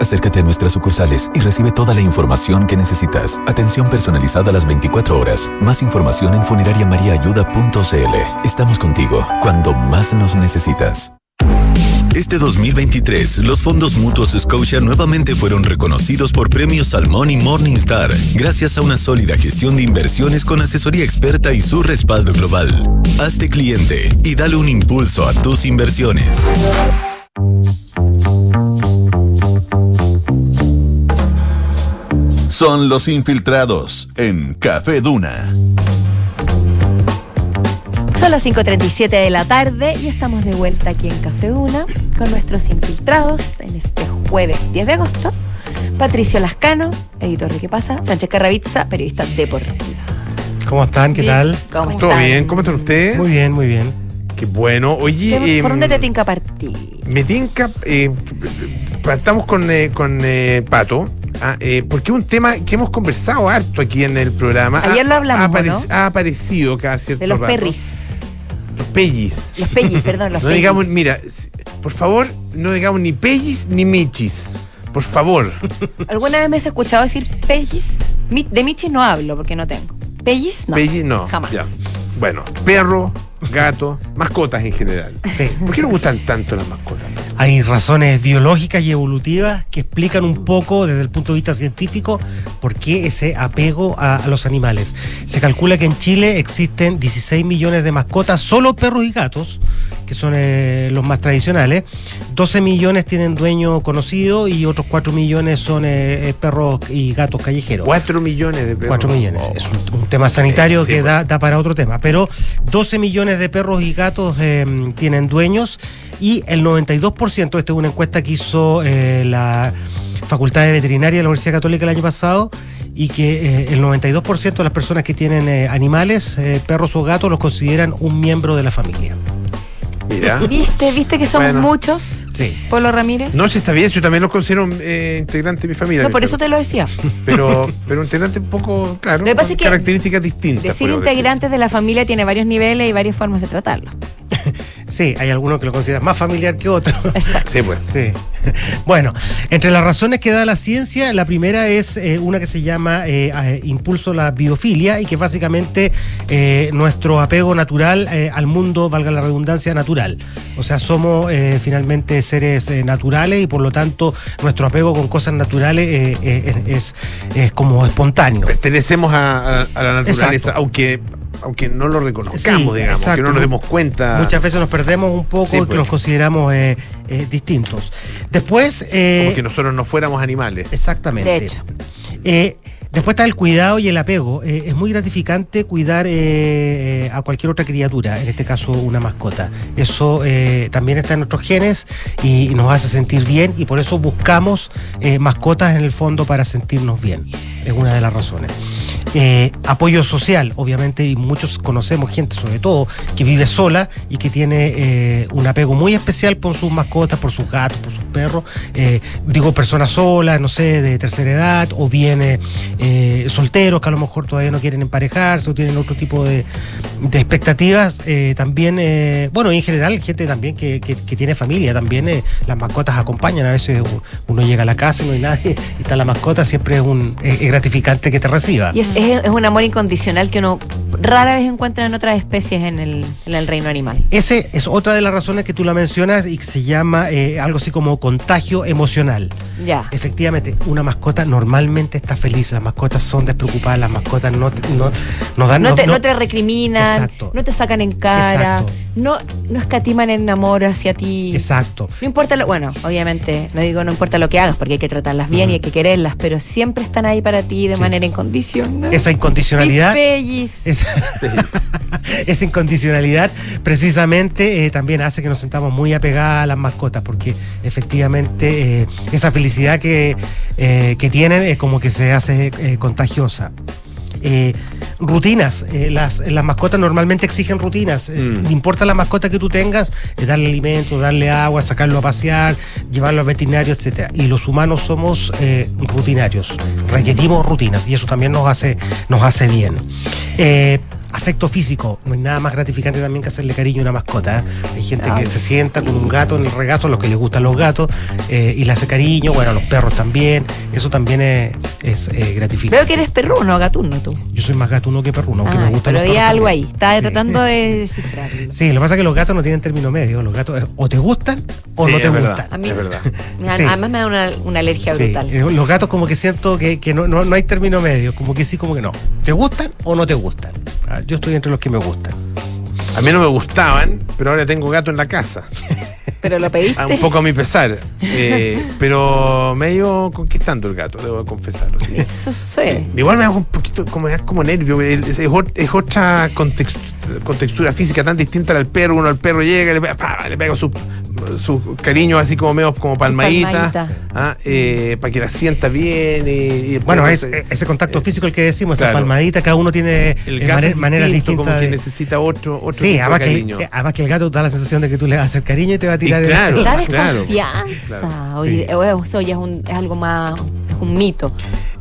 Acércate a nuestras sucursales y recibe toda la información que necesitas. Atención personalizada a las 24 horas. Más información en funerariamariaayuda.cl. Estamos contigo cuando más nos necesitas. Este 2023, los fondos mutuos Scotia nuevamente fueron reconocidos por premios Salmón y Morningstar, gracias a una sólida gestión de inversiones con asesoría experta y su respaldo global. Hazte cliente y dale un impulso a tus inversiones. Son los infiltrados en Café Duna. Son las 5.37 de la tarde y estamos de vuelta aquí en Café Duna con nuestros infiltrados en este jueves 10 de agosto. Patricio Lascano, editor de ¿Qué pasa? Francesca Ravizza, periodista deportiva. ¿Cómo están? ¿Qué tal? ¿Cómo ¿Todo bien? ¿Cómo están ustedes? Muy bien, muy bien. Qué bueno. Oye, ¿por dónde em, te tinca partir? Me tinca, eh, partamos con, eh, con eh, Pato. Ah, eh, porque es un tema que hemos conversado harto aquí en el programa. Ayer lo hablamos, ha, ha aparecido cada cierto De los perris. Los pellis. Los pellis, perdón, los <laughs> no digamos, mira, por favor, no digamos ni pellis ni michis. Por favor. <laughs> ¿Alguna vez me has escuchado decir pellis? De michis no hablo porque no tengo. ¿Pellis? No. Pellis no. Jamás. Bueno, perro, gato, mascotas en general. ¿Por qué nos gustan tanto las mascotas? Hay razones biológicas y evolutivas que explican un poco desde el punto de vista científico por qué ese apego a, los animales. Se calcula que en Chile existen 16 millones de mascotas, solo perros y gatos, que son eh, los más tradicionales. 12 millones tienen dueño conocido y otros 4 millones son eh, eh, perros y gatos callejeros. 4 millones de perros. 4 millones. Es un, tema sanitario que da, da, para otro tema. Pero 12 millones de perros y gatos tienen dueños y el 92%, esta es una encuesta que hizo la Facultad de Veterinaria de la Universidad Católica el año pasado, y que eh, el 92% de las personas que tienen eh, animales, perros o gatos, los consideran un miembro de la familia. Mira. ¿Viste, ¿Viste que somos muchos? Sí. Polo Ramírez. No, si está bien, yo también los considero integrantes de mi familia. No, por eso te lo decía. Pero, pero integrante un poco, claro, con características distintas. Decir integrantes de la familia tiene varios niveles y varias formas de tratarlos. <laughs> Sí, hay algunos que lo consideran más familiar que otros. <laughs> Sí, pues. Sí. <laughs> Bueno, entre las razones que da la ciencia, la primera es eh, una que se llama eh, eh, impulso a la biofilia y que básicamente nuestro apego natural al mundo, valga la redundancia, natural. O sea, somos finalmente seres naturales y por lo tanto nuestro apego con cosas naturales es, es, como espontáneo. Pertenecemos a, la naturaleza, aunque aunque no lo reconozcamos, digamos, que no nos demos cuenta. Muchas veces nos perdemos un poco y pues. nos consideramos eh, eh, distintos. Después. Eh, Como que nosotros no fuéramos animales. Exactamente. De hecho. Después está el cuidado y el apego. es muy gratificante cuidar a cualquier otra criatura, en este caso una mascota. Eso también está en nuestros genes y, nos hace sentir bien y por eso buscamos mascotas en el fondo para sentirnos bien. Es una de las razones. Eh, apoyo social, obviamente, y muchos conocemos gente, sobre todo, que vive sola y que tiene eh, un apego muy especial por sus mascotas, por sus gatos, por sus perros. Eh, digo, personas solas, no sé, de tercera edad, o bien solteros que a lo mejor todavía no quieren emparejarse o tienen otro tipo de, expectativas. también, bueno, en general, gente también que, tiene familia, también las mascotas acompañan. A veces uno llega a la casa y no hay nadie <laughs> y está la mascota, siempre es, un, gratificante que te reciba es, un amor incondicional que uno rara vez encuentra en otras especies en el, reino animal. Ese es otra de las razones que tú la mencionas y que se llama eh, algo así como contagio emocional. Ya. Efectivamente, una mascota normalmente está feliz, mascotas son despreocupadas, las mascotas no, no, dan... No, te, no, te recriminan, no te sacan en cara, no, no escatiman en amor hacia ti. Exacto. No importa lo... Bueno, obviamente, no digo no importa lo que hagas, porque hay que tratarlas bien y hay que quererlas, pero siempre están ahí para ti de manera incondicional. Esa incondicionalidad. Esa, <laughs> esa, incondicionalidad precisamente eh, también hace que nos sentamos muy apegadas a las mascotas, porque efectivamente eh, esa felicidad que, eh, que tienen es como que se hace contagiosa. rutinas. las, las, mascotas normalmente exigen rutinas. No mm. importa la mascota que tú tengas, darle alimento, darle agua, sacarlo a pasear, llevarlo al veterinario, etc. Y los humanos somos rutinarios. Requerimos rutinas y eso también nos hace, nos hace bien afecto físico. No hay nada más gratificante también que hacerle cariño a una mascota. ¿eh? Hay gente que se sienta con un gato en el regazo, a los que les gustan los gatos, eh, y le hace cariño, bueno, a los perros también. Eso también es, eh, gratificante. Veo que eres perruno, gatuno tú. Yo soy más gatuno que perruno, aunque me gusta Pero había algo ahí, estaba tratando de descifrarlo. Sí, lo que pasa es que los gatos no tienen término medio. Los gatos o te gustan o no te gustan. A mí, es verdad. Además me da una, una alergia brutal. Los gatos como que siento que, que no, no, no hay término medio, como que sí, como que no. ¿Te gustan o no te gustan? Yo estoy entre los que me gustan. A mí no me gustaban, pero ahora tengo gato en la casa. <laughs> ¿Pero lo pediste? Ah, un poco a mi pesar. Eh, <laughs> pero me he ido conquistando el gato, debo confesarlo. Eso sucede. Igual me hago un poquito, como, como nervio. Es, otra contextura, física tan distinta al perro. Uno al perro llega, le, le pega su su cariño así como medio como palmadita, ¿ah? eh, para que la sienta bien. Y, bueno, es, ese contacto físico el que decimos, esa palmadita, cada uno tiene el eh, maneras distintas. Como que necesita otro, otro sí, además cariño. Que, además que el gato da la sensación de que tú le vas a hacer cariño y te va a tirar y claro, el... Da desconfianza. Claro, eso ya es, un, es algo más, es un mito.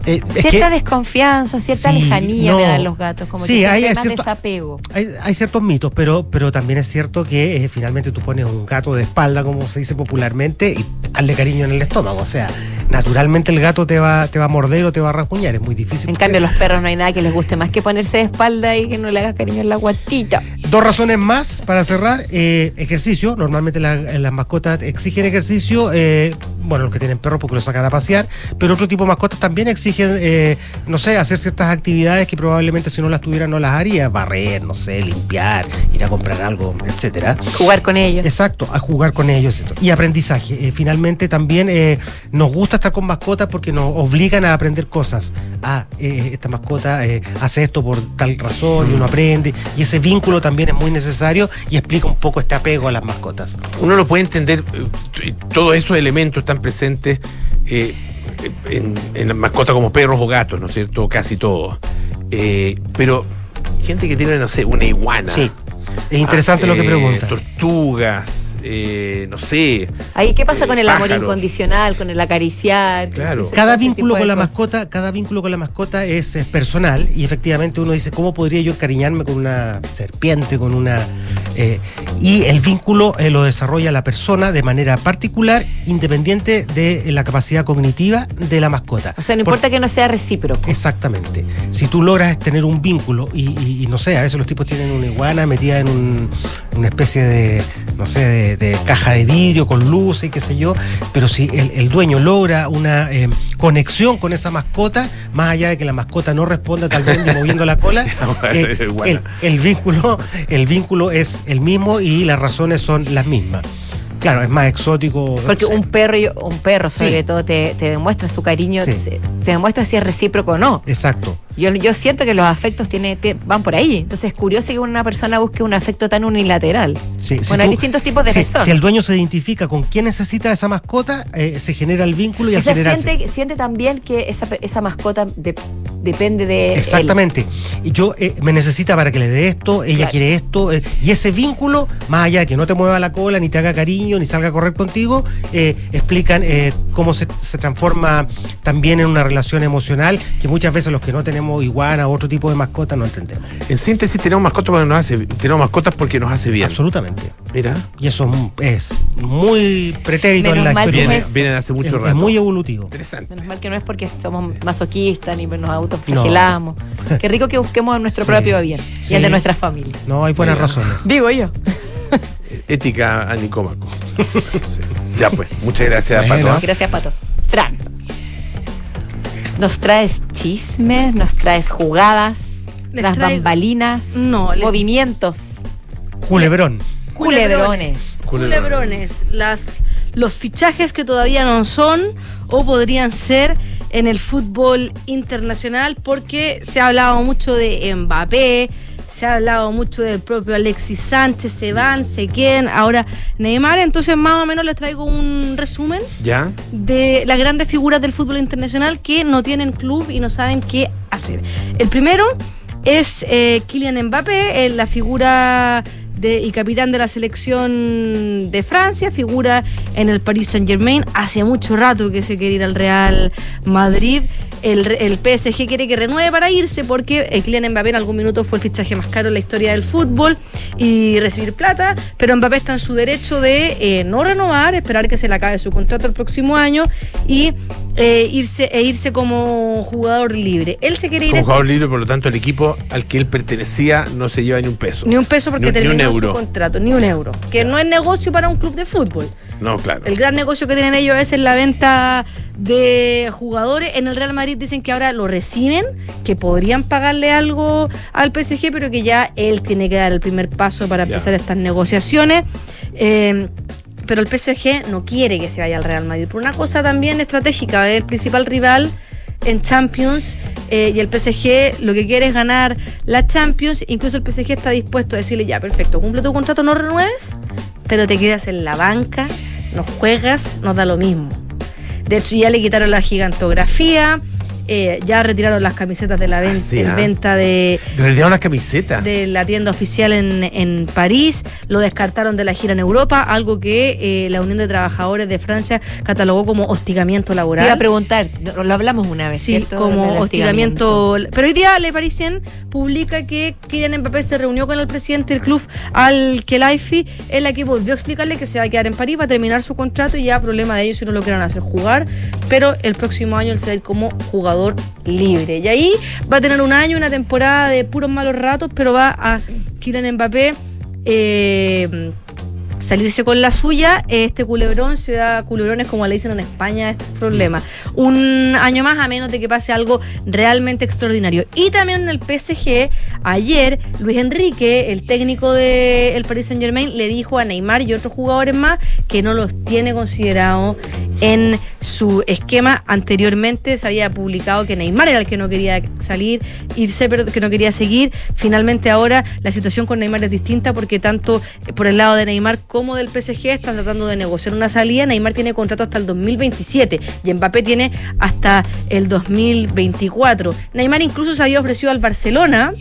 Eh, cierta desconfianza, cierta lejanía me dan los gatos, como que hay, más desapego. Hay, ciertos mitos, pero, pero también es cierto que eh, finalmente tú pones un gato de espalda, como se dice popularmente, y hazle cariño en el estómago. O sea, naturalmente el gato te va, te va a morder o te va a rasguñar, es muy difícil. En cambio, los perros no hay nada que les guste más que ponerse de espalda y que no le hagas cariño en la guatita. Dos razones más para cerrar. Eh, ejercicio, normalmente las mascotas exigen ejercicio, bueno, los que tienen perros porque los sacan a pasear, pero otro tipo de mascotas también exigen eh, no sé, hacer ciertas actividades que probablemente si no las tuvieran no las haría, barrer, no sé, limpiar, ir a comprar algo, etcétera. Jugar con ellos. Exacto, a jugar con ellos. Y aprendizaje. Eh, finalmente también eh, nos gusta estar con mascotas porque nos obligan a aprender cosas. Ah, esta mascota hace esto por tal razón y uno aprende. Y ese vínculo también es muy necesario y explica un poco este apego a las mascotas. Uno lo puede entender, todos esos elementos están presentes en, en mascotas como perros o gatos, ¿no es cierto? Casi todos. Eh, pero gente que tiene, no sé, una iguana. Sí. Es interesante lo que ah, eh, pregunta. Tortugas eh, no sé. Ahí, ¿qué pasa con el amor incondicional, con el acariciar? Claro. Cada vínculo con la mascota, cada vínculo con la mascota es, personal y efectivamente uno dice, ¿cómo podría yo encariñarme con una serpiente, con una... Eh, y el vínculo eh, lo desarrolla la persona de manera particular, independiente de la capacidad cognitiva de la mascota. O sea, no importa que no sea recíproco. Exactamente. Si tú logras tener un vínculo y, no sé, a veces los tipos tienen una iguana metida en una especie de, no sé, de de, caja de vidrio con luz y qué sé yo, pero si el, dueño logra una eh, conexión con esa mascota, más allá de que la mascota no responda tal vez <laughs> moviendo la cola, <laughs> eh, el, vínculo, el vínculo es el mismo y las razones son las mismas. Claro, es más exótico. Porque un perro, un perro sobre todo, te, demuestra su cariño, te, demuestra si es recíproco o no. Exacto. Yo, yo siento que los afectos tiene, van por ahí. Entonces es curioso que una persona busque un afecto tan unilateral. Sí, bueno, hay distintos tipos de personas. Si el dueño se identifica con quién necesita esa mascota, eh, se genera el vínculo y o sea, siente, siente también que esa, esa mascota de depende de. Exactamente. Y yo eh, me necesita para que le dé esto, ella quiere esto, eh, y ese vínculo, más allá de que no te mueva la cola, ni te haga cariño, ni salga a correr contigo, eh, explican cómo se, transforma también en una relación emocional que muchas veces los que no tenemos iguana o otro tipo de mascota no entendemos. En síntesis, tenemos mascotas porque nos hace, tenemos mascotas porque nos hace bien. Absolutamente. Mira. Y eso es muy pretérito en la historia. Vienen hace mucho rato. Es muy evolutivo. Interesante. Menos mal que no es porque somos masoquistas ni nos autoflagelamos. <laughs> Qué rico que busquemos nuestro propio bien y el de nuestra familia. No, hay buenas razones. Digo yo. Ética a Nicómaco. <laughs> ya pues, muchas gracias, Pato. ¿ah? Gracias, Pato. Fran. Nos traes chismes, nos traes jugadas, las bambalinas, no, movimientos. Culebrón. Culebrones. Culebrones. Las, los fichajes que todavía no son o podrían ser en el fútbol internacional porque se ha hablado mucho de Mbappé, se ha hablado mucho del propio Alexis Sánchez, se van, se queden, ahora Neymar, entonces más o menos les traigo un resumen ¿Ya? de las grandes figuras del fútbol internacional que no tienen club y no saben qué hacer. El primero es eh, Kylian Mbappé, la figura y capitán de la selección de Francia, figura en el Paris Saint Germain. Hace mucho rato que se quiere ir al Real Madrid. El, el, PSG quiere que renueve para irse porque el Kylian Mbappé en algún minuto fue el fichaje más caro en la historia del fútbol y recibir plata, pero Mbappé está en su derecho de eh, no renovar, esperar que se le acabe su contrato el próximo año y eh, irse e irse como jugador libre. Él se quiere ir como jugador libre, por lo tanto el equipo al que él pertenecía no se lleva ni un peso. Ni un peso porque terminó su contrato, ni un euro, que no es negocio para un club de fútbol. No, claro. El gran negocio que tienen ellos es en la venta de jugadores. En el Real Madrid dicen que ahora lo reciben, que podrían pagarle algo al PSG, pero que ya él tiene que dar el primer paso para empezar estas negociaciones. Eh, pero el PSG no quiere que se vaya al Real Madrid por una cosa también estratégica. El principal rival en Champions eh, y el PSG lo que quiere es ganar la Champions. Incluso el PSG está dispuesto a decirle: Ya, perfecto, cumple tu contrato, no renueves, pero te quedas en la banca, no juegas, nos da lo mismo. De hecho, ya le quitaron la gigantografía. Eh, ya retiraron las camisetas de la ah, ¿ah? venta de. Retiraron las camisetas. De la tienda oficial en, en, París, lo descartaron de la gira en Europa, algo que eh, la Unión de Trabajadores de Francia catalogó como hostigamiento laboral. Te iba a preguntar, lo hablamos una vez. Sí, como hostigamiento. Pero hoy día Le Parisien publica que Kylian Mbappé se reunió con el presidente del club Al Khelaifi, en la que volvió a explicarle que se va a quedar en París, va a terminar su contrato y ya problema de ellos si no lo quieren hacer jugar, pero el próximo año él se va a ir como jugador libre. Y ahí va a tener un año, una temporada de puros malos ratos, pero va a Kylian Mbappé eh, salirse con la suya, este culebrón, ciudad culebrones, como le dicen en España, este problema. Un año más, a menos de que pase algo realmente extraordinario. Y también en el PSG, ayer, Luis Enrique, el técnico del el Paris Saint Germain, le dijo a Neymar y otros jugadores más que no los tiene considerado en su esquema. Anteriormente se había publicado que Neymar era el que no quería salir, irse, pero que no quería seguir. Finalmente ahora la situación con Neymar es distinta porque tanto por el lado de Neymar como del PSG están tratando de negociar una salida. Neymar tiene contrato hasta el 2027 y Mbappé tiene hasta el 2024. Neymar incluso se había ofrecido al Barcelona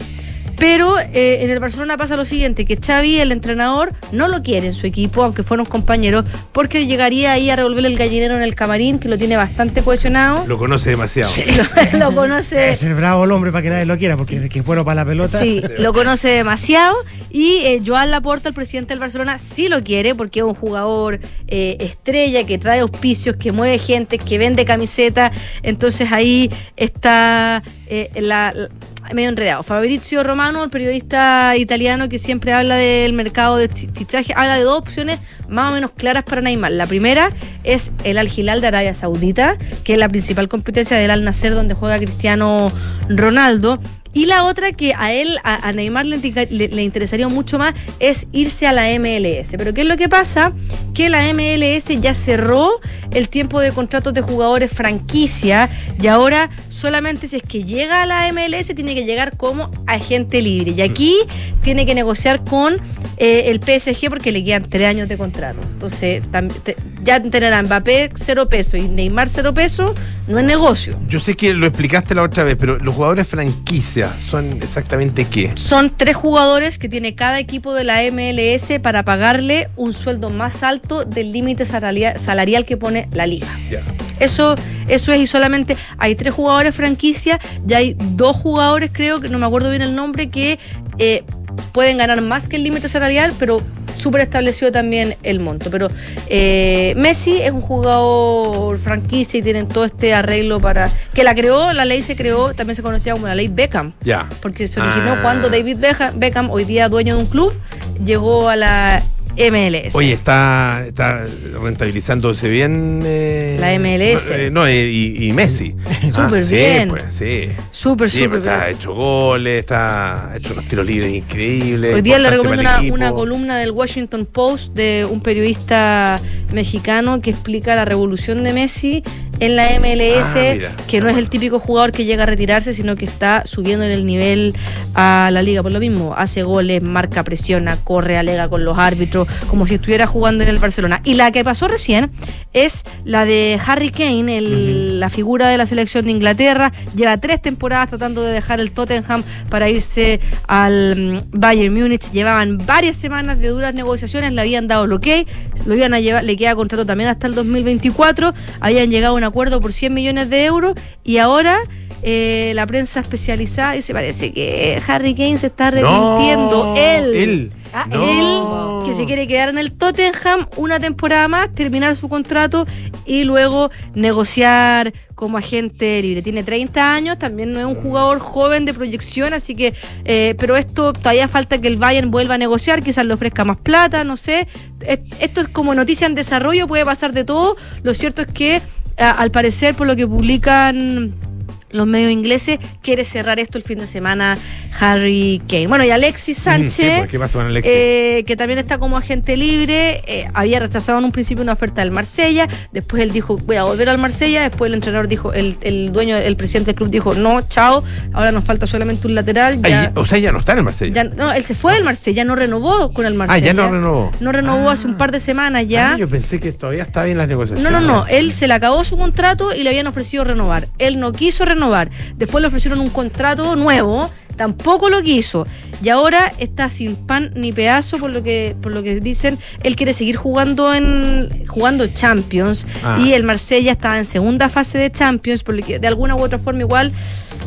pero eh, en el Barcelona pasa lo siguiente, que Xavi, el entrenador, no lo quiere en su equipo, aunque fueron compañeros, porque llegaría ahí a revolver el gallinero en el camarín, que lo tiene bastante cohesionado. Lo conoce demasiado. <laughs> lo, conoce... Es el bravo el hombre para que nadie lo quiera, porque es que fueron para la pelota. Sí, lo conoce demasiado. Y eh, Joan Laporta, el presidente del Barcelona, sí lo quiere, porque es un jugador eh, estrella, que trae auspicios, que mueve gente, que vende camisetas. Entonces ahí está la medio enredado. Fabrizio Romano, el periodista italiano que siempre habla del mercado de fichaje, habla de dos opciones más o menos claras para Neymar. La primera es el Al Hilal de Arabia Saudita, que es la principal competencia del Al Nasser donde juega Cristiano Ronaldo. Y la otra que a él, a, Neymar le, le, interesaría mucho más es irse a la MLS. Pero ¿qué es lo que pasa? Que la MLS ya cerró el tiempo de contratos de jugadores franquicia y ahora solamente si es que llega a la MLS tiene que llegar como agente libre. Y aquí tiene que negociar con eh, el PSG porque le quedan tres años de contrato. Entonces, ya tener a Mbappé cero peso y Neymar cero peso no es negocio. Yo sé que lo explicaste la otra vez, pero los jugadores franquicia son exactamente qué? Son tres jugadores que tiene cada equipo de la MLS para pagarle un sueldo más alto del límite salarial, que pone la liga. Eso, eso es y solamente hay tres jugadores franquicia, ya hay dos jugadores creo que no me acuerdo bien el nombre que eh, pueden ganar más que el límite salarial, pero súper establecido también el monto. Pero eh, Messi es un jugador franquicia y tienen todo este arreglo para. que la creó, la ley se creó, también se conocía como la ley Beckham. Ya. Porque se originó ah. cuando David Beckham, hoy día dueño de un club, llegó a la MLS. Oye, está, está rentabilizándose bien. Eh, la MLS. Eh, no, y, Messi. <laughs> Súper ah, bien. Pues, sí, Súper, súper pues, Está hecho goles, está hecho unos tiros libres increíbles. Hoy día le recomiendo una, columna del Washington Post de un periodista mexicano que explica la revolución de Messi en la MLS, ah, que no es el típico jugador que llega a retirarse, sino que está subiendo el nivel a la liga. Por lo mismo, hace goles, marca, presiona, corre, alega con los árbitros, como si estuviera jugando en el Barcelona. Y la que pasó recién es la de Harry Kane, la figura de la selección de Inglaterra. Lleva tres temporadas tratando de dejar el Tottenham para irse al mm, Bayern Múnich. Llevaban varias semanas de duras negociaciones, le habían dado lo que lo iban a llevar, le queda contrato también hasta el 2024. Habían llegado a una acuerdo por 100 millones de euros y ahora eh, la prensa especializada dice parece que Harry Kane se está arrepintiendo. él, ah, él, que se quiere quedar en el Tottenham una temporada más, terminar su contrato y luego negociar como agente libre. Tiene 30 años, también no es un jugador joven de proyección, así que, eh, pero esto todavía falta que el Bayern vuelva a negociar, quizás le ofrezca más plata, no sé. Esto es como noticia en desarrollo, puede pasar de todo. Lo cierto es que al parecer, por lo que publican los medios ingleses, quiere cerrar esto el fin de semana Harry Kane. Bueno, y Alexis mm, Sánchez, pues, ¿qué pasa con Alexis? Eh, que también está como agente libre, eh, había rechazado en un principio una oferta del Marsella, después él dijo, voy a volver al Marsella, después el entrenador dijo, el, el dueño, el presidente del club dijo, no, chao, ahora nos falta solamente un lateral. o sea, ya no está en el Marsella. no, él se fue del Marsella, no renovó con el Marsella. Ah, ya no renovó. No renovó hace un par de semanas ya. Ah, yo pensé que todavía estaba en las negociaciones. No, no, no, él se le acabó su contrato y le habían ofrecido renovar. Él no quiso renovar. Después le ofrecieron un contrato nuevo, tampoco lo quiso. Y ahora está sin pan ni pedazo, por lo que, por lo que dicen. Él quiere seguir jugando en jugando Champions. Ah. Y el Marsella estaba en segunda fase de Champions, por lo que de alguna u otra forma igual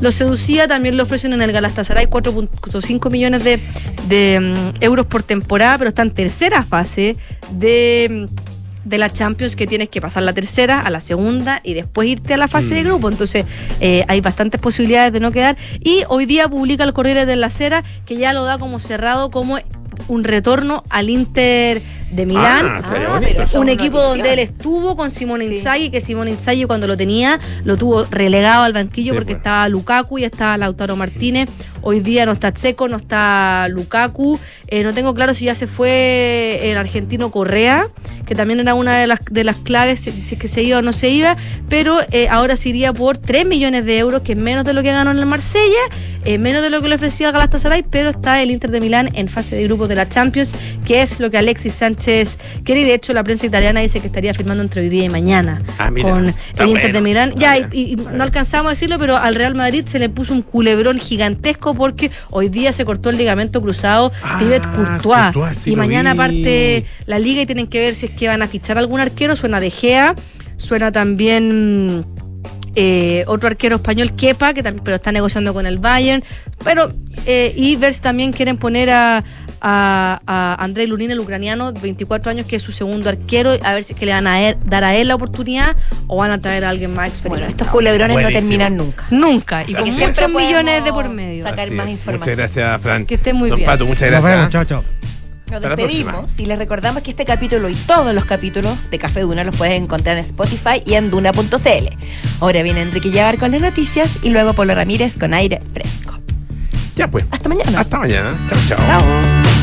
lo seducía. También le ofrecen en el Galatasaray 4.5 millones de, de mm, euros por temporada, pero está en tercera fase de de la Champions que tienes que pasar la tercera a la segunda y después irte a la fase de mm. grupo. Entonces eh, hay bastantes posibilidades de no quedar. Y hoy día publica el Corriere de la Cera que ya lo da como cerrado como un retorno al Inter de Milán, ah, ah, un equipo donde él estuvo con Simone Inzaghi, que Simone Inzaghi cuando lo tenía lo tuvo relegado al banquillo porque pues. estaba Lukaku y estaba Lautaro Martínez. Hoy día no está Checo, no está Lukaku. Eh, no tengo claro si ya se fue el argentino Correa, que también era una de las, de las claves, si, es que se iba o no se iba, pero eh, ahora se iría por 3 millones de euros, que es menos de lo que ganó en el Marsella, eh, menos de lo que le ofrecía Galatasaray, pero está el Inter de Milán en fase de grupos de la Champions, que es lo que Alexis Sánchez quiere, y de hecho la prensa italiana dice que estaría firmando entre hoy día y mañana ah, con el Inter de Milán. Ya, y, no alcanzamos a decirlo, pero al Real Madrid se le puso un culebrón gigantesco porque hoy día se cortó el ligamento cruzado ah, Courtois. y mañana parte la liga y tienen que ver si es que van a fichar algún arquero. Suena De Gea, suena también. Eh, otro arquero español, Kepa, que también, pero está negociando con el Bayern. Pero, eh, y ver si también quieren poner a, a, Andrei Lunin, el ucraniano, de 24 años, que es su segundo arquero, a ver si es que le van a dar a él la oportunidad o van a traer a alguien más experimentado. estos culebrones no terminan nunca. Nunca. Y con muchos millones de por medio. Sacar más información. Muchas gracias, Fran. Que esté muy Don bien. Pato, muchas gracias. chao, chao. Nos despedimos y les recordamos que este capítulo y todos los capítulos de Café Duna los pueden encontrar en Spotify y en duna.cl. Ahora viene Enrique Llevar con las noticias y luego Polo Ramírez con aire fresco. Ya pues. Hasta mañana. Hasta mañana. Chao, chao. Chao.